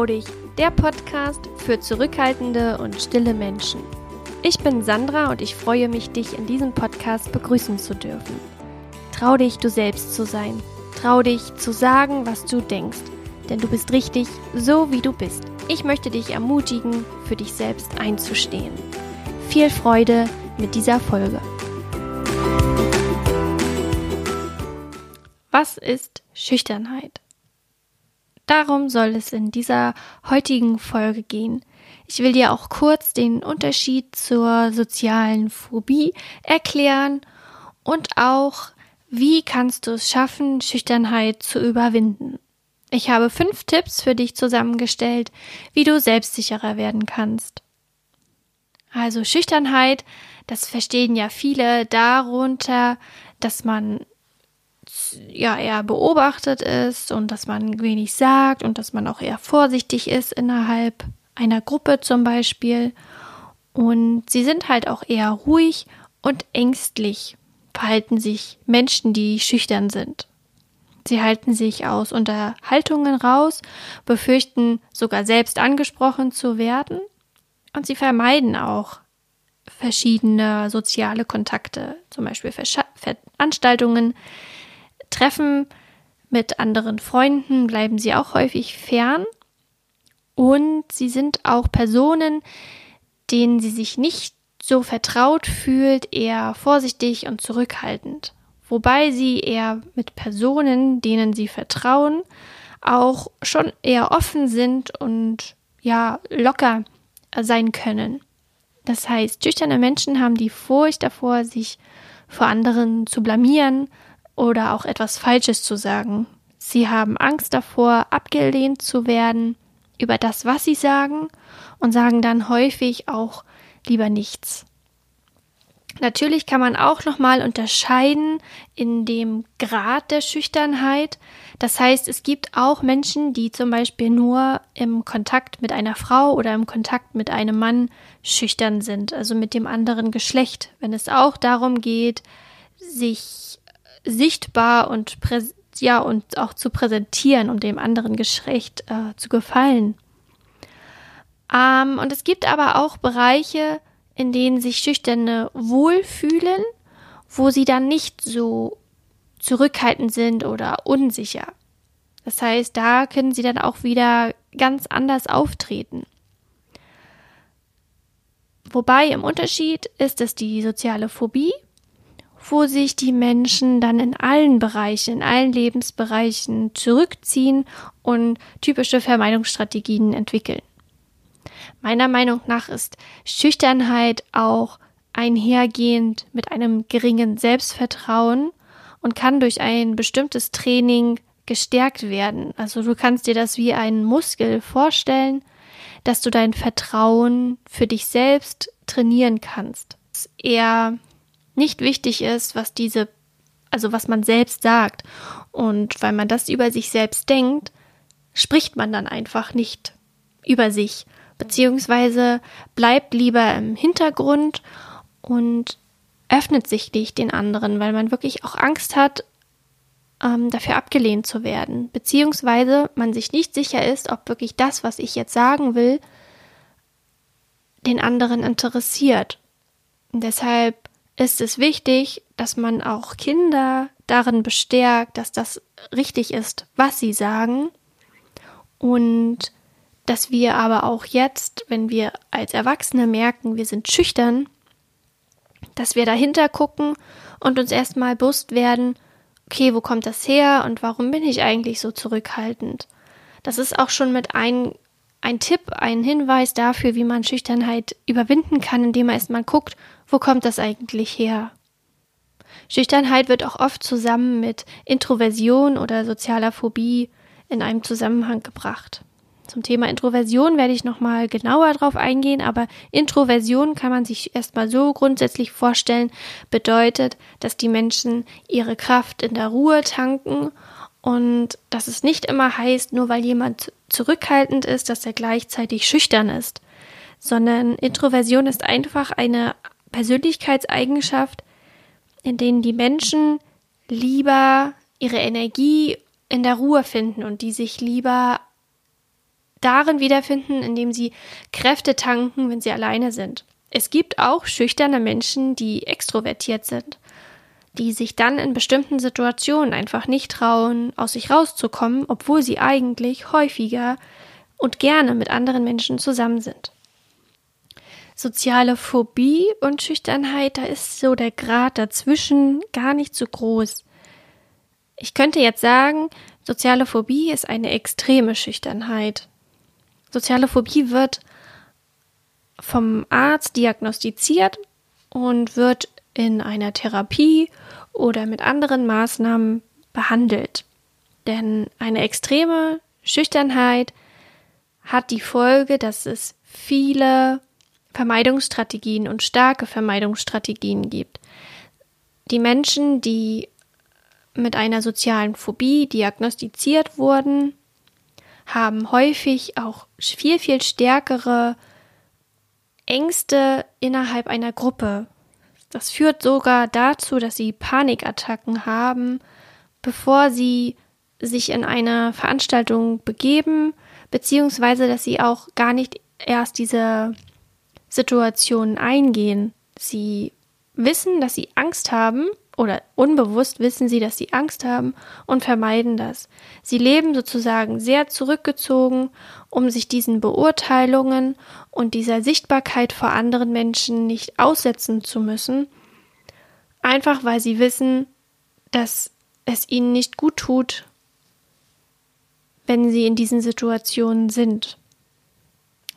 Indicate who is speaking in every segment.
Speaker 1: Trau dich, der Podcast für zurückhaltende und stille Menschen. Ich bin Sandra und ich freue mich, dich in diesem Podcast begrüßen zu dürfen. Trau dich, du selbst zu sein. Trau dich zu sagen, was du denkst, denn du bist richtig, so wie du bist. Ich möchte dich ermutigen, für dich selbst einzustehen. Viel Freude mit dieser Folge. Was ist Schüchternheit? Darum soll es in dieser heutigen Folge gehen. Ich will dir auch kurz den Unterschied zur sozialen Phobie erklären und auch, wie kannst du es schaffen, Schüchternheit zu überwinden. Ich habe fünf Tipps für dich zusammengestellt, wie du selbstsicherer werden kannst. Also Schüchternheit, das verstehen ja viele darunter, dass man ja eher beobachtet ist und dass man wenig sagt und dass man auch eher vorsichtig ist innerhalb einer Gruppe zum Beispiel. Und sie sind halt auch eher ruhig und ängstlich, verhalten sich Menschen, die schüchtern sind. Sie halten sich aus Unterhaltungen raus, befürchten sogar selbst angesprochen zu werden und sie vermeiden auch verschiedene soziale Kontakte, zum Beispiel Veranstaltungen, Treffen mit anderen Freunden bleiben sie auch häufig fern und sie sind auch Personen, denen sie sich nicht so vertraut fühlt, eher vorsichtig und zurückhaltend. Wobei sie eher mit Personen, denen sie vertrauen, auch schon eher offen sind und ja locker sein können. Das heißt, schüchterne Menschen haben die Furcht davor, sich vor anderen zu blamieren oder auch etwas Falsches zu sagen. Sie haben Angst davor, abgelehnt zu werden über das, was sie sagen und sagen dann häufig auch lieber nichts. Natürlich kann man auch nochmal unterscheiden in dem Grad der Schüchternheit. Das heißt, es gibt auch Menschen, die zum Beispiel nur im Kontakt mit einer Frau oder im Kontakt mit einem Mann schüchtern sind, also mit dem anderen Geschlecht. Wenn es auch darum geht, sich sichtbar und ja und auch zu präsentieren, um dem anderen Geschlecht äh, zu gefallen. Ähm, und es gibt aber auch Bereiche, in denen sich Schüchterne wohlfühlen, wo sie dann nicht so zurückhaltend sind oder unsicher. Das heißt, da können sie dann auch wieder ganz anders auftreten. Wobei im Unterschied ist es die soziale Phobie, wo sich die Menschen dann in allen Bereichen, in allen Lebensbereichen zurückziehen und typische Vermeidungsstrategien entwickeln. Meiner Meinung nach ist Schüchternheit auch einhergehend mit einem geringen Selbstvertrauen und kann durch ein bestimmtes Training gestärkt werden. Also du kannst dir das wie einen Muskel vorstellen, dass du dein Vertrauen für dich selbst trainieren kannst. Eher nicht wichtig ist, was diese, also was man selbst sagt. Und weil man das über sich selbst denkt, spricht man dann einfach nicht über sich, beziehungsweise bleibt lieber im Hintergrund und öffnet sich nicht den anderen, weil man wirklich auch Angst hat, ähm, dafür abgelehnt zu werden, beziehungsweise man sich nicht sicher ist, ob wirklich das, was ich jetzt sagen will, den anderen interessiert. Und deshalb ist es wichtig, dass man auch Kinder darin bestärkt, dass das richtig ist, was sie sagen und dass wir aber auch jetzt, wenn wir als Erwachsene merken, wir sind schüchtern, dass wir dahinter gucken und uns erstmal bewusst werden, okay, wo kommt das her und warum bin ich eigentlich so zurückhaltend? Das ist auch schon mit ein, ein Tipp, ein Hinweis dafür, wie man Schüchternheit überwinden kann, indem man erstmal guckt, wo kommt das eigentlich her? Schüchternheit wird auch oft zusammen mit Introversion oder sozialer Phobie in einem Zusammenhang gebracht. Zum Thema Introversion werde ich nochmal genauer drauf eingehen, aber Introversion kann man sich erstmal so grundsätzlich vorstellen, bedeutet, dass die Menschen ihre Kraft in der Ruhe tanken und dass es nicht immer heißt, nur weil jemand zurückhaltend ist, dass er gleichzeitig schüchtern ist, sondern Introversion ist einfach eine Persönlichkeitseigenschaft, in denen die Menschen lieber ihre Energie in der Ruhe finden und die sich lieber darin wiederfinden, indem sie Kräfte tanken, wenn sie alleine sind. Es gibt auch schüchterne Menschen, die extrovertiert sind, die sich dann in bestimmten Situationen einfach nicht trauen, aus sich rauszukommen, obwohl sie eigentlich häufiger und gerne mit anderen Menschen zusammen sind. Soziale Phobie und Schüchternheit, da ist so der Grad dazwischen gar nicht so groß. Ich könnte jetzt sagen, soziale Phobie ist eine extreme Schüchternheit. Soziale Phobie wird vom Arzt diagnostiziert und wird in einer Therapie oder mit anderen Maßnahmen behandelt. Denn eine extreme Schüchternheit hat die Folge, dass es viele Vermeidungsstrategien und starke Vermeidungsstrategien gibt. Die Menschen, die mit einer sozialen Phobie diagnostiziert wurden, haben häufig auch viel, viel stärkere Ängste innerhalb einer Gruppe. Das führt sogar dazu, dass sie Panikattacken haben, bevor sie sich in eine Veranstaltung begeben, beziehungsweise dass sie auch gar nicht erst diese Situationen eingehen. Sie wissen, dass sie Angst haben oder unbewusst wissen sie, dass sie Angst haben und vermeiden das. Sie leben sozusagen sehr zurückgezogen, um sich diesen Beurteilungen und dieser Sichtbarkeit vor anderen Menschen nicht aussetzen zu müssen, einfach weil sie wissen, dass es ihnen nicht gut tut, wenn sie in diesen Situationen sind.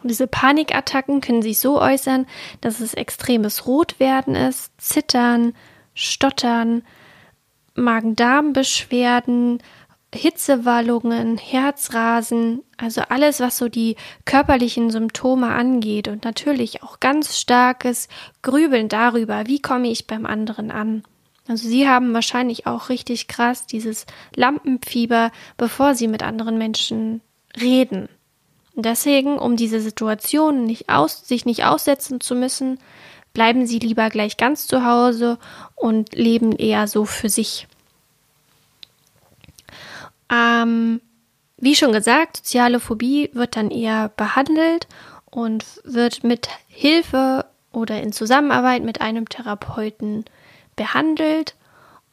Speaker 1: Diese Panikattacken können sich so äußern, dass es extremes Rotwerden ist, Zittern, Stottern, Magen-Darm-Beschwerden, Hitzewallungen, Herzrasen, also alles, was so die körperlichen Symptome angeht und natürlich auch ganz starkes Grübeln darüber, wie komme ich beim anderen an. Also sie haben wahrscheinlich auch richtig krass dieses Lampenfieber, bevor sie mit anderen Menschen reden. Deswegen, um diese Situation nicht aus, sich nicht aussetzen zu müssen, bleiben sie lieber gleich ganz zu Hause und leben eher so für sich. Ähm, wie schon gesagt, soziale Phobie wird dann eher behandelt und wird mit Hilfe oder in Zusammenarbeit mit einem Therapeuten behandelt.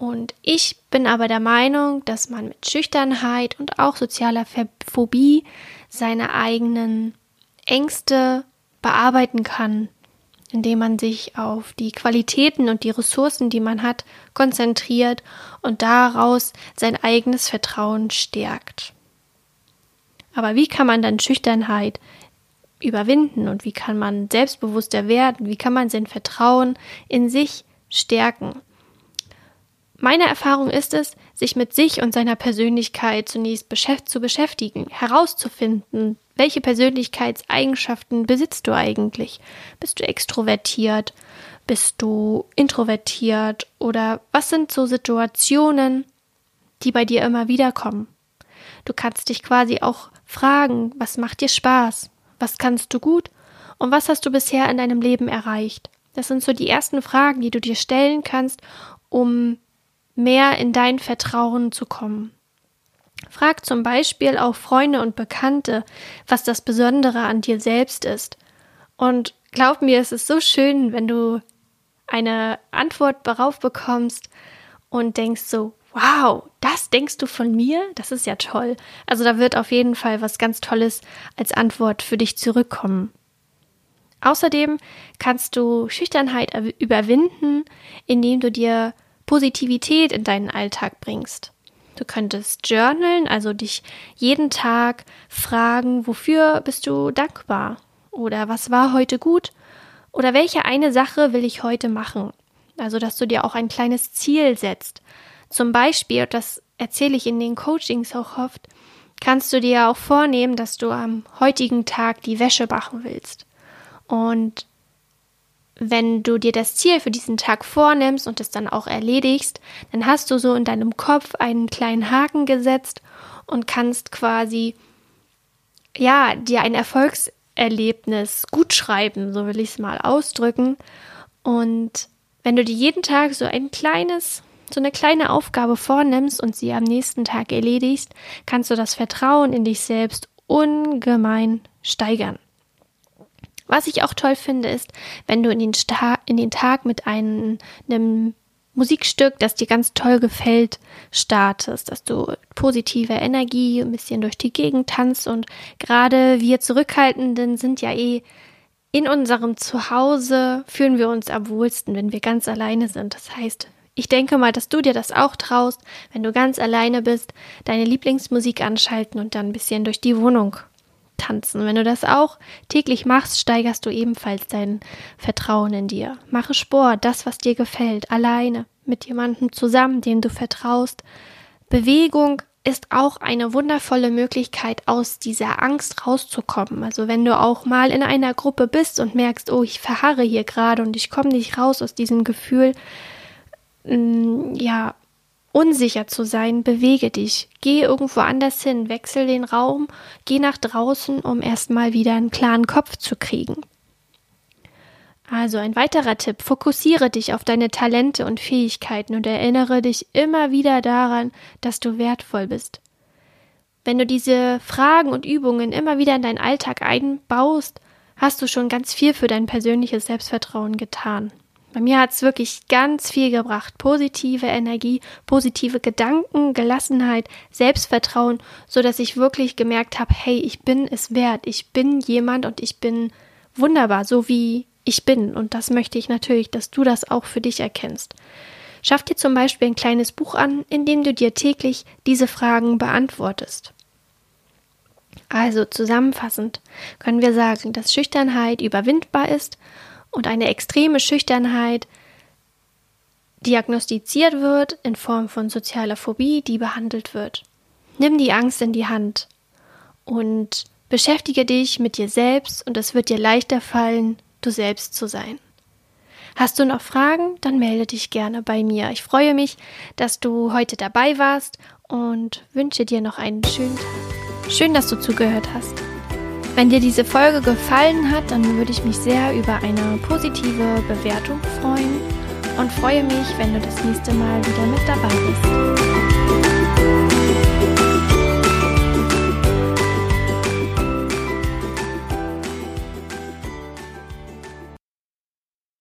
Speaker 1: Und ich bin aber der Meinung, dass man mit Schüchternheit und auch sozialer Phobie seine eigenen Ängste bearbeiten kann, indem man sich auf die Qualitäten und die Ressourcen, die man hat, konzentriert und daraus sein eigenes Vertrauen stärkt. Aber wie kann man dann Schüchternheit überwinden und wie kann man selbstbewusster werden? Wie kann man sein Vertrauen in sich stärken? Meine Erfahrung ist es, sich mit sich und seiner Persönlichkeit zunächst zu beschäftigen, herauszufinden, welche Persönlichkeitseigenschaften besitzt du eigentlich? Bist du extrovertiert? Bist du introvertiert? Oder was sind so Situationen, die bei dir immer wieder kommen? Du kannst dich quasi auch fragen, was macht dir Spaß? Was kannst du gut? Und was hast du bisher in deinem Leben erreicht? Das sind so die ersten Fragen, die du dir stellen kannst, um mehr in dein Vertrauen zu kommen. Frag zum Beispiel auch Freunde und Bekannte, was das Besondere an dir selbst ist. Und glaub mir, es ist so schön, wenn du eine Antwort darauf bekommst und denkst so, wow, das denkst du von mir? Das ist ja toll. Also da wird auf jeden Fall was ganz Tolles als Antwort für dich zurückkommen. Außerdem kannst du Schüchternheit überwinden, indem du dir Positivität in deinen Alltag bringst. Du könntest journalen, also dich jeden Tag fragen, wofür bist du dankbar? Oder was war heute gut? Oder welche eine Sache will ich heute machen? Also, dass du dir auch ein kleines Ziel setzt. Zum Beispiel, das erzähle ich in den Coachings auch oft, kannst du dir auch vornehmen, dass du am heutigen Tag die Wäsche machen willst. Und wenn du dir das Ziel für diesen Tag vornimmst und es dann auch erledigst, dann hast du so in deinem Kopf einen kleinen Haken gesetzt und kannst quasi ja dir ein Erfolgserlebnis gut schreiben, so will ich es mal ausdrücken. Und wenn du dir jeden Tag so ein kleines, so eine kleine Aufgabe vornimmst und sie am nächsten Tag erledigst, kannst du das Vertrauen in dich selbst ungemein steigern. Was ich auch toll finde, ist, wenn du in den, Sta in den Tag mit einem, einem Musikstück, das dir ganz toll gefällt, startest, dass du positive Energie ein bisschen durch die Gegend tanzt und gerade wir Zurückhaltenden sind ja eh in unserem Zuhause fühlen wir uns am wohlsten, wenn wir ganz alleine sind. Das heißt, ich denke mal, dass du dir das auch traust, wenn du ganz alleine bist, deine Lieblingsmusik anschalten und dann ein bisschen durch die Wohnung tanzen. Wenn du das auch täglich machst, steigerst du ebenfalls dein Vertrauen in dir. Mache Sport, das, was dir gefällt, alleine, mit jemandem zusammen, dem du vertraust. Bewegung ist auch eine wundervolle Möglichkeit, aus dieser Angst rauszukommen. Also wenn du auch mal in einer Gruppe bist und merkst, oh, ich verharre hier gerade und ich komme nicht raus aus diesem Gefühl, mm, ja, unsicher zu sein, bewege dich. Geh irgendwo anders hin, wechsel den Raum, geh nach draußen, um erstmal wieder einen klaren Kopf zu kriegen. Also ein weiterer Tipp, fokussiere dich auf deine Talente und Fähigkeiten und erinnere dich immer wieder daran, dass du wertvoll bist. Wenn du diese Fragen und Übungen immer wieder in deinen Alltag einbaust, hast du schon ganz viel für dein persönliches Selbstvertrauen getan. Bei mir hat es wirklich ganz viel gebracht. Positive Energie, positive Gedanken, Gelassenheit, Selbstvertrauen, so dass ich wirklich gemerkt habe, hey, ich bin es wert. Ich bin jemand und ich bin wunderbar, so wie ich bin. Und das möchte ich natürlich, dass du das auch für dich erkennst. Schaff dir zum Beispiel ein kleines Buch an, in dem du dir täglich diese Fragen beantwortest. Also zusammenfassend können wir sagen, dass Schüchternheit überwindbar ist und eine extreme Schüchternheit diagnostiziert wird in Form von sozialer Phobie, die behandelt wird. Nimm die Angst in die Hand und beschäftige dich mit dir selbst und es wird dir leichter fallen, du selbst zu sein. Hast du noch Fragen? Dann melde dich gerne bei mir. Ich freue mich, dass du heute dabei warst und wünsche dir noch einen schönen Tag. Schön, dass du zugehört hast. Wenn dir diese Folge gefallen hat, dann würde ich mich sehr über eine positive Bewertung freuen und freue mich, wenn du das nächste Mal wieder mit dabei bist.